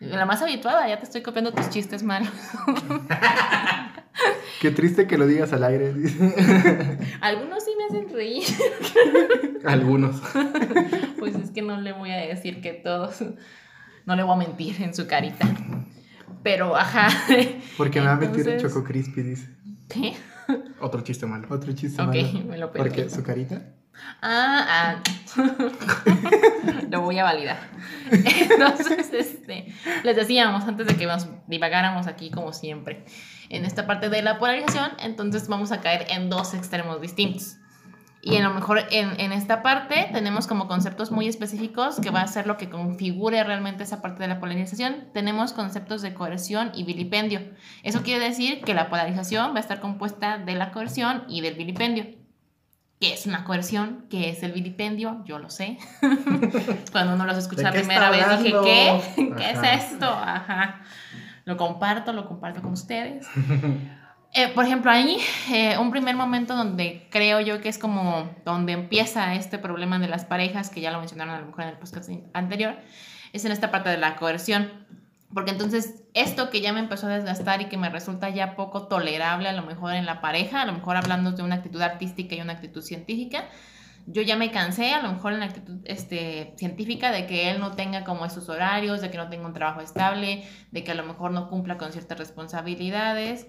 La más habituada, ya te estoy copiando tus chistes malos. Qué triste que lo digas al aire. dice. Algunos sí me hacen reír. Algunos. Pues es que no le voy a decir que todos. No le voy a mentir en su carita. Pero, ajá. Porque me va a meter un Entonces- choco crispy, dice. ¿Qué? Otro chiste malo. Otro chiste Ok, malo. me lo Porque su carita. Ah, ah. lo voy a validar. Entonces, este, les decíamos antes de que nos divagáramos aquí como siempre en esta parte de la polarización, entonces vamos a caer en dos extremos distintos. Y a lo mejor en, en esta parte tenemos como conceptos muy específicos que va a ser lo que configure realmente esa parte de la polarización. Tenemos conceptos de coerción y vilipendio. Eso quiere decir que la polarización va a estar compuesta de la coerción y del vilipendio. ¿Qué es una coerción? ¿Qué es el vilipendio? Yo lo sé. Cuando no los escuché ¿De la primera vez dije? ¿qué? ¿Qué Ajá. es esto? Ajá. Lo comparto, lo comparto con ustedes. Eh, por ejemplo, ahí eh, un primer momento donde creo yo que es como donde empieza este problema de las parejas, que ya lo mencionaron a lo mejor en el podcast anterior, es en esta parte de la coerción. Porque entonces esto que ya me empezó a desgastar y que me resulta ya poco tolerable a lo mejor en la pareja, a lo mejor hablando de una actitud artística y una actitud científica, yo ya me cansé, a lo mejor en la actitud este, científica, de que él no tenga como esos horarios, de que no tenga un trabajo estable, de que a lo mejor no cumpla con ciertas responsabilidades.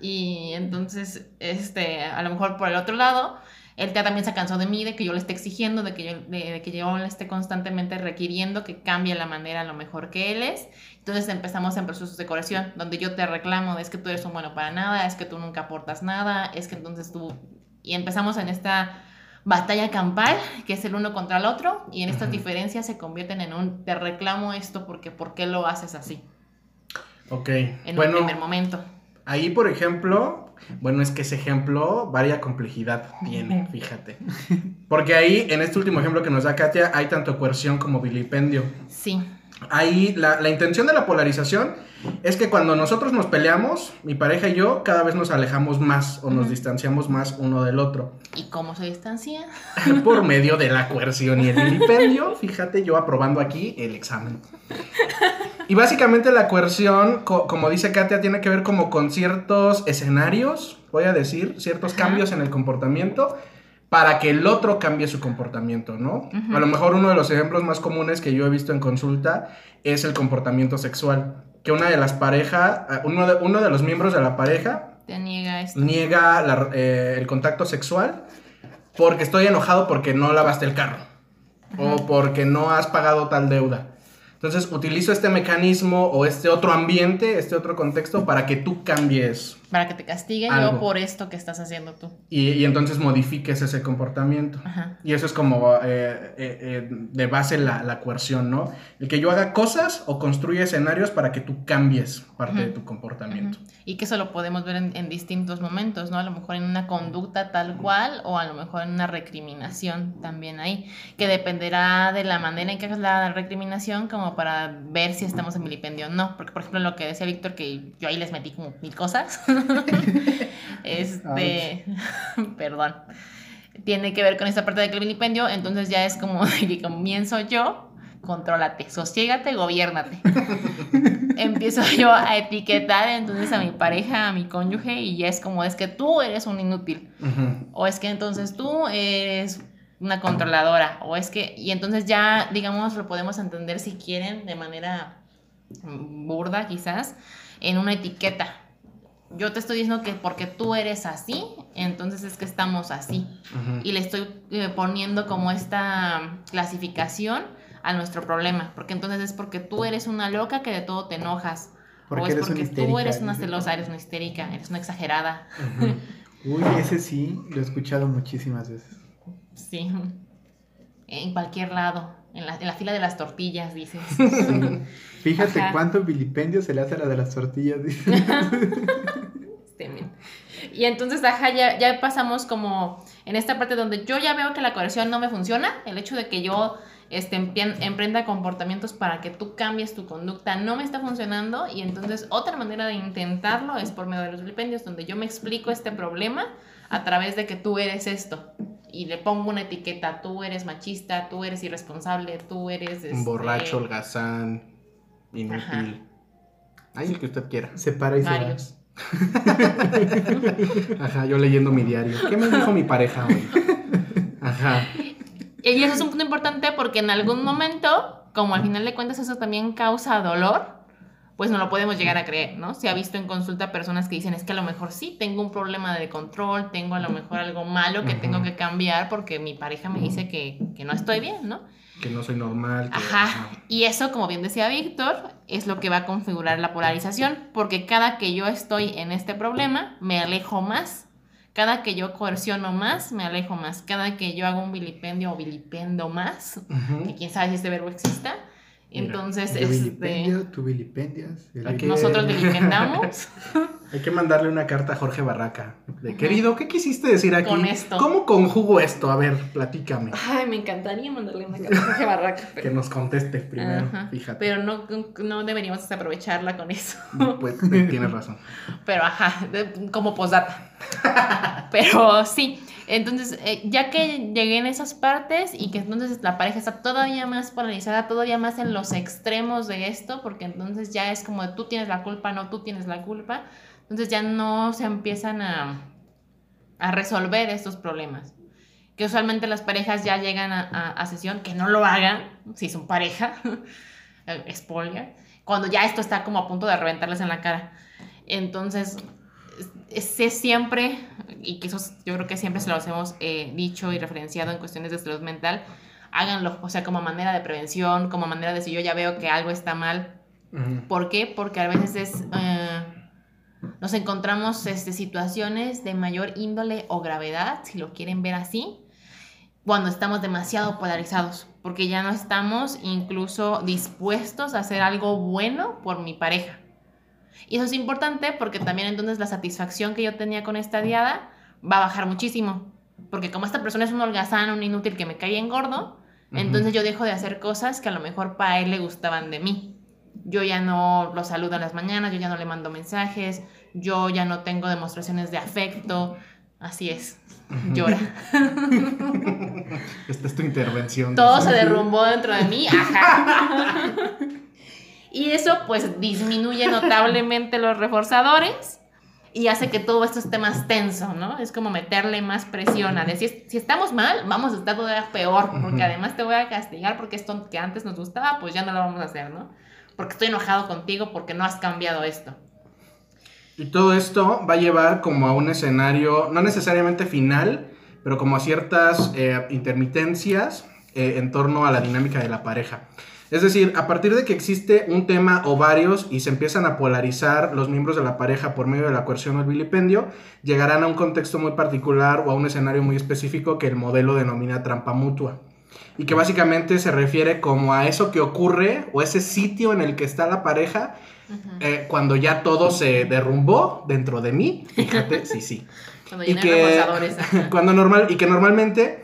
Y entonces, este, a lo mejor por el otro lado, él ya también se cansó de mí, de que yo le esté exigiendo, de que yo, de, de que yo le esté constantemente requiriendo que cambie la manera a lo mejor que él es. Entonces empezamos en procesos de corrección, donde yo te reclamo, es que tú eres un bueno para nada, es que tú nunca aportas nada, es que entonces tú... Y empezamos en esta batalla campal, que es el uno contra el otro, y en estas Ujú. diferencias se convierten en un te reclamo esto porque ¿por qué lo haces así? Ok. En bueno, un primer momento. ahí, por ejemplo, bueno, es que ese ejemplo, varia complejidad tiene, fíjate. Porque ahí, en este último ejemplo que nos da Katia, hay tanto coerción como vilipendio. Sí. Ahí, la, la intención de la polarización es que cuando nosotros nos peleamos, mi pareja y yo, cada vez nos alejamos más o nos distanciamos más uno del otro. ¿Y cómo se distancia? por medio de la coerción y el vilipendio. Fíjate, yo aprobando aquí el examen. Y básicamente la coerción, co- como dice Katia, tiene que ver como con ciertos escenarios, voy a decir, ciertos Ajá. cambios en el comportamiento para que el otro cambie su comportamiento, ¿no? A lo mejor uno de los ejemplos más comunes que yo he visto en consulta es el comportamiento sexual. Que una de las parejas, eh, uno de, uno de los miembros de la pareja Te niega esto. niega la- eh, el contacto sexual porque estoy enojado porque no lavaste el carro o porque no has pagado tal deuda. Entonces utilizo este mecanismo o este otro ambiente, este otro contexto para que tú cambies Para que te castigue Algo. yo por esto que estás haciendo tú. y, y entonces modifiques ese comportamiento. Ajá. Y eso es como eh, eh, eh, de base la, la coerción, ¿no? El que yo haga cosas o construya escenarios para que tú cambies parte de tu comportamiento. Y que eso lo podemos ver en, en distintos momentos, ¿no? A lo mejor en una conducta tal cual o a lo mejor en una recriminación también ahí, que dependerá de la manera en que hagas la recriminación como para ver si estamos en vilipendio o no. Porque, por ejemplo, lo que decía Víctor, que yo ahí les metí como mil cosas, este, perdón, tiene que ver con esta parte del vilipendio, entonces ya es como de que comienzo yo, contrólate, sosiégate, gobiérnate empiezo yo a etiquetar entonces a mi pareja, a mi cónyuge y ya es como es que tú eres un inútil o es que entonces tú eres una controladora o es que y entonces ya digamos lo podemos entender si quieren de manera burda quizás en una etiqueta. Yo te estoy diciendo que porque tú eres así, entonces es que estamos así y le estoy eh, poniendo como esta clasificación a nuestro problema, porque entonces es porque tú eres una loca que de todo te enojas, Porque o es eres porque tú eres una celosa, eres una histérica, eres una exagerada. Uy, ese sí, lo he escuchado muchísimas veces. Sí. En cualquier lado. En la, en la fila de las tortillas, dices. Fíjate Ajá. cuánto vilipendio se le hace a la de las tortillas. dice. Este. Y entonces, ajá, ya, ya pasamos como en esta parte donde yo ya veo que la coerción no me funciona, el hecho de que yo este, emprenda comportamientos para que tú cambies tu conducta no me está funcionando y entonces otra manera de intentarlo es por medio de los vilipendios, donde yo me explico este problema a través de que tú eres esto y le pongo una etiqueta, tú eres machista, tú eres irresponsable, tú eres... Un este, borracho, holgazán, inútil. Ahí el que usted quiera. Se para y se va. Varios. Ajá, yo leyendo mi diario. ¿Qué me dijo mi pareja hoy? Ajá. Y eso es un punto importante porque en algún momento, como al final de cuentas eso también causa dolor, pues no lo podemos llegar a creer, ¿no? Se ha visto en consulta personas que dicen, es que a lo mejor sí, tengo un problema de control, tengo a lo mejor algo malo que tengo que cambiar porque mi pareja me dice que, que no estoy bien, ¿no? Que no soy normal. que- Ajá. Y eso, como bien decía Víctor, es lo que va a configurar la polarización, porque cada que yo estoy en este problema, me alejo más. Cada que yo coerciono más, me alejo más. Cada que yo hago un vilipendio o vilipendo más, que quién sabe si este verbo exista, Mira, entonces Yo este, tú vilipendias. el vilipendio. nosotros vilipendamos. Hay que mandarle una carta a Jorge Barraca. De querido, ¿qué quisiste decir aquí? Con esto. ¿Cómo conjugo esto? A ver, platícame. Ay, me encantaría mandarle una carta a Jorge Barraca, Que nos conteste primero, Ajá. fíjate. pero no, no deberíamos aprovecharla con eso. Pues tienes razón. Pero ajá, como posdata. Pero sí, entonces eh, ya que llegué en esas partes y que entonces la pareja está todavía más polarizada, todavía más en los extremos de esto, porque entonces ya es como tú tienes la culpa, no tú tienes la culpa, entonces ya no se empiezan a, a resolver estos problemas. Que usualmente las parejas ya llegan a, a- a sesión, que no lo hagan, si son pareja, eh, spoiler, cuando ya esto está como a punto de reventarles en la cara. Entonces, es, es siempre, y que eso es- yo creo que siempre se los hemos eh, dicho y referenciado en cuestiones de salud mental, háganlo, o sea, como manera de prevención, como manera de si yo ya veo que algo está mal. ¿Por qué? Porque a veces es, eh, nos encontramos este, situaciones de mayor índole o gravedad, si lo quieren ver así, cuando estamos demasiado polarizados, porque ya no estamos incluso dispuestos a hacer algo bueno por mi pareja. Y eso es importante porque también entonces la satisfacción que yo tenía con esta diada va a bajar muchísimo. Porque como esta persona es un holgazán, un inútil que me cae en gordo, entonces yo dejo de hacer cosas que a lo mejor para él le gustaban de mí. Yo ya no lo saludo en las mañanas, yo ya no le mando mensajes, yo ya no tengo demostraciones de afecto. Así es, llora. Esta es tu intervención. Todo se derrumbó dentro de mí. Ajá. Y eso pues disminuye notablemente los reforzadores y hace que todo esto esté más tenso, ¿no? Es como meterle más presión a decir, si estamos mal, vamos a estar todavía peor, porque además te voy a castigar porque esto que antes nos gustaba, pues ya no lo vamos a hacer, ¿no? Porque estoy enojado contigo porque no has cambiado esto. Y todo esto va a llevar como a un escenario, no necesariamente final, pero como a ciertas eh, intermitencias eh, en torno a la dinámica de la pareja. Es decir, a partir de que existe un tema o varios y se empiezan a polarizar los miembros de la pareja por medio de la coerción o el vilipendio, llegarán a un contexto muy particular o a un escenario muy específico que el modelo denomina trampa mutua. Y que básicamente se refiere como a eso que ocurre o ese sitio en el que está la pareja eh, cuando ya todo se derrumbó dentro de mí, fíjate, sí, sí. Cuando Y que, cuando normal, y que normalmente,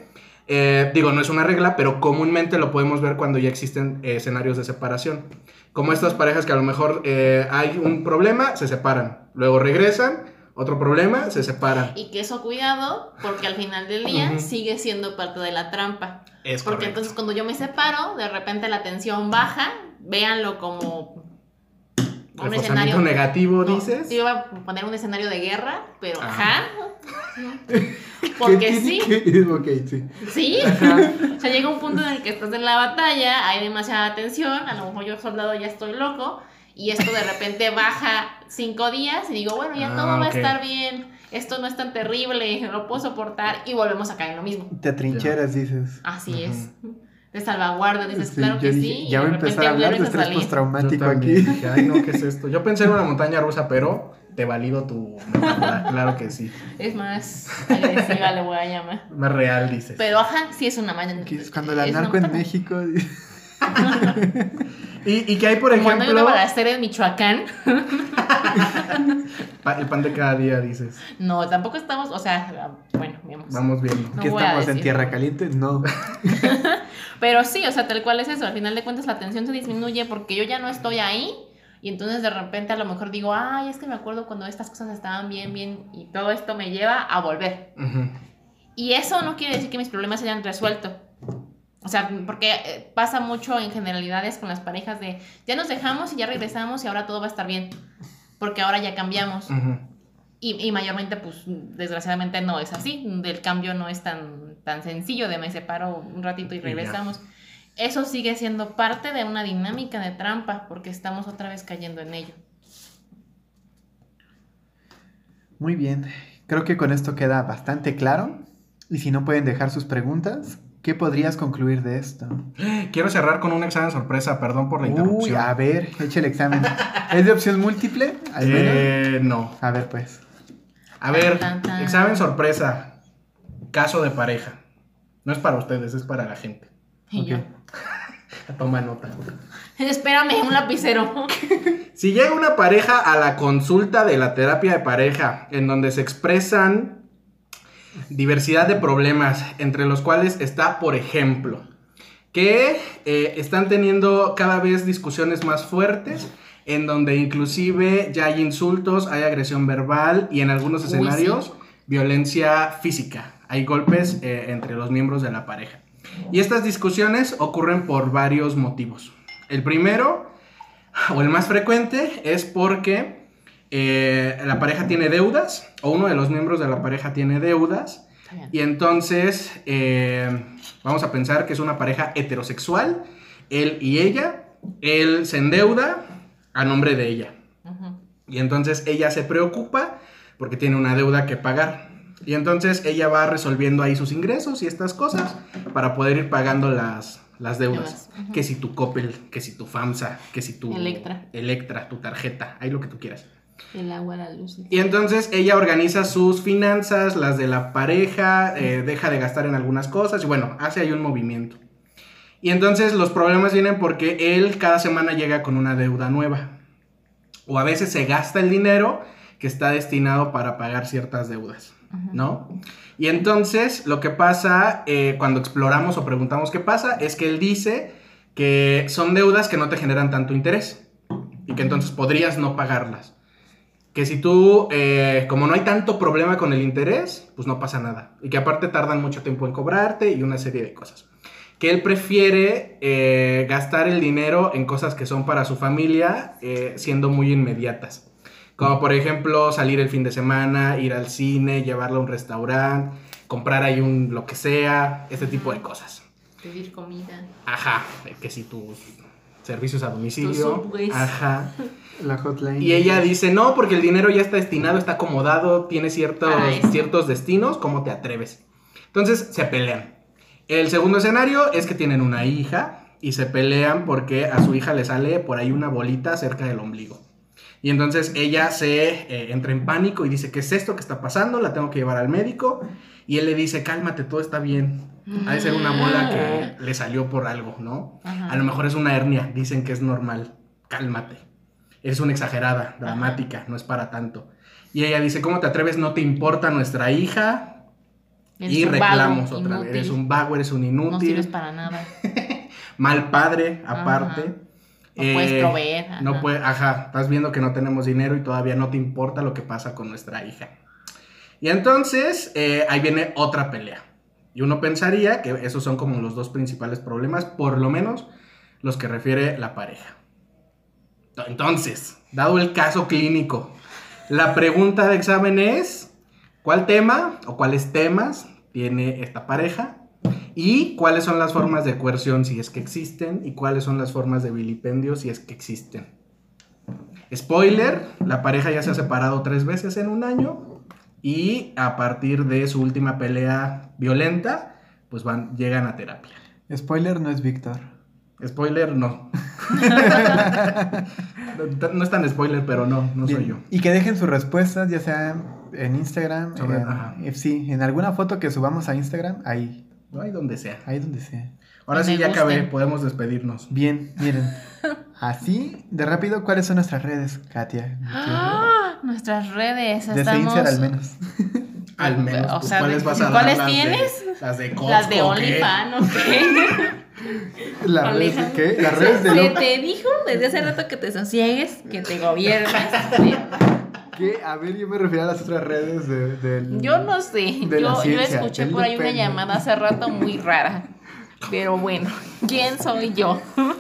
eh, digo, no es una regla, pero comúnmente lo podemos ver cuando ya existen eh, escenarios de separación. Como estas parejas que a lo mejor eh, hay un problema, se separan, luego regresan, otro problema, se separan. Y que eso cuidado, porque al final del día sigue siendo parte de la trampa. Es Porque correcto. entonces cuando yo me separo, de repente la tensión baja, véanlo como un escenario negativo, no, dices. Yo iba a poner un escenario de guerra, pero Ajá. ajá. ¿Qué Porque sí, que- Ok, sí. sí. O sea, llega un punto en el que estás en la batalla, hay demasiada tensión, a lo mejor yo soldado ya estoy loco, y esto de repente baja cinco días y digo, bueno, ya Ah, todo va a estar bien, esto no es tan terrible, lo puedo soportar, y volvemos a caer en lo mismo. Te trincheras, dices. Así es. De salvaguarda, dices, Sí, claro que dije, sí. Ya voy a empezar a hablar de estrés postraumático aquí. dije, ay, no, ¿qué es esto? Yo pensé en una montaña rusa, pero te valido tu metáfora, claro que sí. Es más agresiva, le voy a llamar. Más real, dices. Pero ajá, sí es una mañana. Cuando la narco en. México. Y, y que hay, por Como cuando hay una ejemplo, balacera en Michoacán. el pan de cada día, dices. No, tampoco estamos, o sea, bueno, digamos. Vamos viendo. No que estamos en tierra caliente. No. Pero sí, o sea, tal cual es eso. Al final de cuentas la tensión se disminuye porque yo ya no estoy ahí. Y entonces de repente a lo mejor digo, ay, es que me acuerdo cuando estas cosas estaban bien, bien. Y todo esto me lleva a volver. Y eso no quiere decir que mis problemas se hayan resuelto. O sea, porque eh, pasa mucho en generalidades con las parejas de ya nos dejamos y ya regresamos y ahora todo va a estar bien. Porque ahora ya cambiamos. Y, y mayormente, pues, desgraciadamente no es así. El cambio no es tan, tan sencillo de me separo un ratito y regresamos. Eso sigue siendo parte de una dinámica de trampa porque estamos otra vez cayendo en ello. Muy bien. Creo que con esto queda bastante claro. Y si no pueden dejar sus preguntas, ¿qué podrías concluir de esto? Quiero cerrar con un examen sorpresa, perdón por la Uy, interrupción. a ver, eche el examen. ¿Es de opción múltiple? Al menos. Eh, no. A ver, pues. A ver, examen sorpresa. Caso de pareja. No es para ustedes, es para la gente. Y yo, Toma nota. espérame, un lapicero. Si llega una pareja a la consulta de la terapia de pareja, en donde se expresan diversidad de problemas, entre los cuales está, por ejemplo, que eh, están teniendo cada vez discusiones más fuertes, en donde inclusive ya hay insultos, hay agresión verbal y en algunos Uy, escenarios sí. violencia física. Hay golpes eh, entre los miembros de la pareja. Y estas discusiones ocurren por varios motivos. El primero, o el más frecuente, es porque eh, la pareja tiene deudas, o uno de los miembros de la pareja tiene deudas, y entonces eh, vamos a pensar que es una pareja heterosexual, él y ella, él se endeuda a nombre de ella. Y entonces ella se preocupa porque tiene una deuda que pagar. Y entonces ella va resolviendo ahí sus ingresos y estas cosas para poder ir pagando las, las deudas. Que si tu Coppel, que si tu FAMSA, que si tu Electra. Electra, tu tarjeta, ahí lo que tú quieras. El agua, la luz. Y entonces ella organiza sus finanzas, las de la pareja, eh, deja de gastar en algunas cosas y bueno, hace ahí un movimiento. Y entonces los problemas vienen porque él cada semana llega con una deuda nueva. O a veces se gasta el dinero que está destinado para pagar ciertas deudas, ¿no? Y entonces lo que pasa eh, cuando exploramos o preguntamos qué pasa es que él dice que son deudas que no te generan tanto interés y que entonces podrías no pagarlas. Que si tú, eh, como no hay tanto problema con el interés, pues no pasa nada. Y que aparte tardan mucho tiempo en cobrarte y una serie de cosas. Que él prefiere eh, gastar el dinero en cosas que son para su familia, siendo muy inmediatas. Como por ejemplo salir el fin de semana, ir al cine, llevarlo a un restaurante, comprar ahí un lo que sea, este tipo de cosas. Pedir comida. Ajá, que si tus servicios a domicilio. Ajá. La hotline. Y ella dice, no, porque el dinero ya está destinado, está acomodado, tiene ciertos, ciertos destinos, ¿cómo te atreves? Entonces se pelean. El segundo escenario es que tienen una hija y se pelean porque a su hija le sale por ahí una bolita cerca del ombligo. Y entonces ella se eh, entra en pánico y dice, ¿qué es esto que está pasando? La tengo que llevar al médico. Y él le dice, cálmate, todo está bien. Ha de ser una bola que le salió por algo, ¿no? Ajá. A lo mejor es una hernia, dicen que es normal. Cálmate. Eres una exagerada, dramática, no es para tanto. Y ella dice, ¿cómo te atreves? No te importa nuestra hija. Eres y reclamos vago, otra vez. Eres un vago, eres un No inútil. sirves para nada. mal padre, aparte. Ajá. No puedes proveer, ajá. No puede, ajá, estás viendo que no tenemos dinero y todavía no te importa lo que pasa con nuestra hija. Y entonces, eh, ahí viene otra pelea. Y uno pensaría que esos son como los dos principales problemas, por lo menos los que refiere la pareja. Entonces, dado el caso clínico, la pregunta de examen es, ¿cuál tema o cuáles temas tiene esta pareja? ¿Y cuáles son las formas de coerción si es que existen? ¿Y cuáles son las formas de vilipendio si es que existen? Spoiler, la pareja ya se ha separado tres veces en un año y a partir de su última pelea violenta, pues van, llegan a terapia. Spoiler no es Víctor. Spoiler, no. no, no es tan spoiler, pero no, no soy yo. Y que dejen sus respuestas, ya sea en Instagram, Sobre- en, sí, en alguna foto que subamos a Instagram, ahí, No hay donde sea. ahí donde sea. Ahora sí ya acabé, gusten. podemos despedirnos. Bien, miren. Así, de rápido, ¿cuáles son nuestras redes, Katia? Ah, nuestras redes. Desde estamos... Instagram al menos. Al menos. O pues, sea, ¿cuáles de- vas a dar? ¿cuáles Las de- tienes? las de Costco. Las de. OnlyFans, ¿ok? Las redes de qué? Las redes de Se lo te dijo desde hace rato que te sosiegues, que te gobiernes. ¿Qué? A ver, yo me refiero a las otras redes de, del... Yo no sé. De Yo, escuché por ahí una llamada hace rato muy rara. Pero bueno, ¿quién soy yo?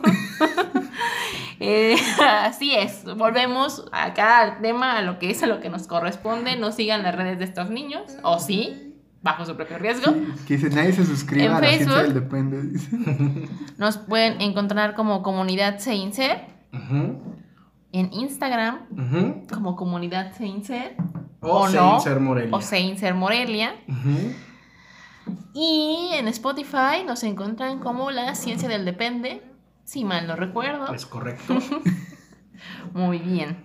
Eh, así es, volvemos acá al tema, a lo que es, a lo que nos corresponde. No sigan las redes de estos niños, o sí, bajo su propio riesgo. Que dice, nadie se suscriba En a la ciencia Facebook. del depende. dice. Nos pueden encontrar como comunidad Seinser, Ujú, en Instagram como comunidad Seinser, O, O no, Morelia. o Seinser Morelia. Y en Spotify nos encuentran como la ciencia del depende, si mal no recuerdo. Es correcto. Muy bien.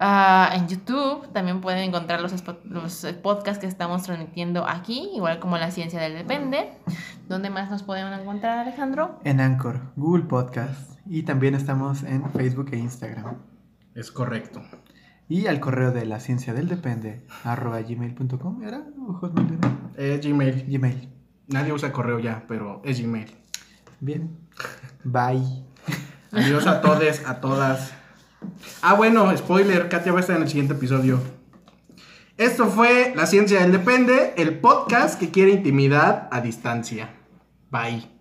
Ah, en YouTube también pueden encontrar los, los podcasts que estamos transmitiendo aquí, igual como la ciencia del depende. ¿Dónde más nos pueden encontrar, Alejandro? En Anchor, Google Podcast. Y también estamos en Facebook e Instagram. Es correcto. Y al correo de la ciencia del depende, arroba gmail.com, ¿era? ¿O Hotmail era? Es Gmail. Gmail. Nadie usa correo ya, pero es Gmail. Bien. Bye. Adiós a todos, a todas. Ah, bueno, spoiler, Katia va a estar en el siguiente episodio. Esto fue La Ciencia del Depende, el podcast que quiere intimidad a distancia. Bye.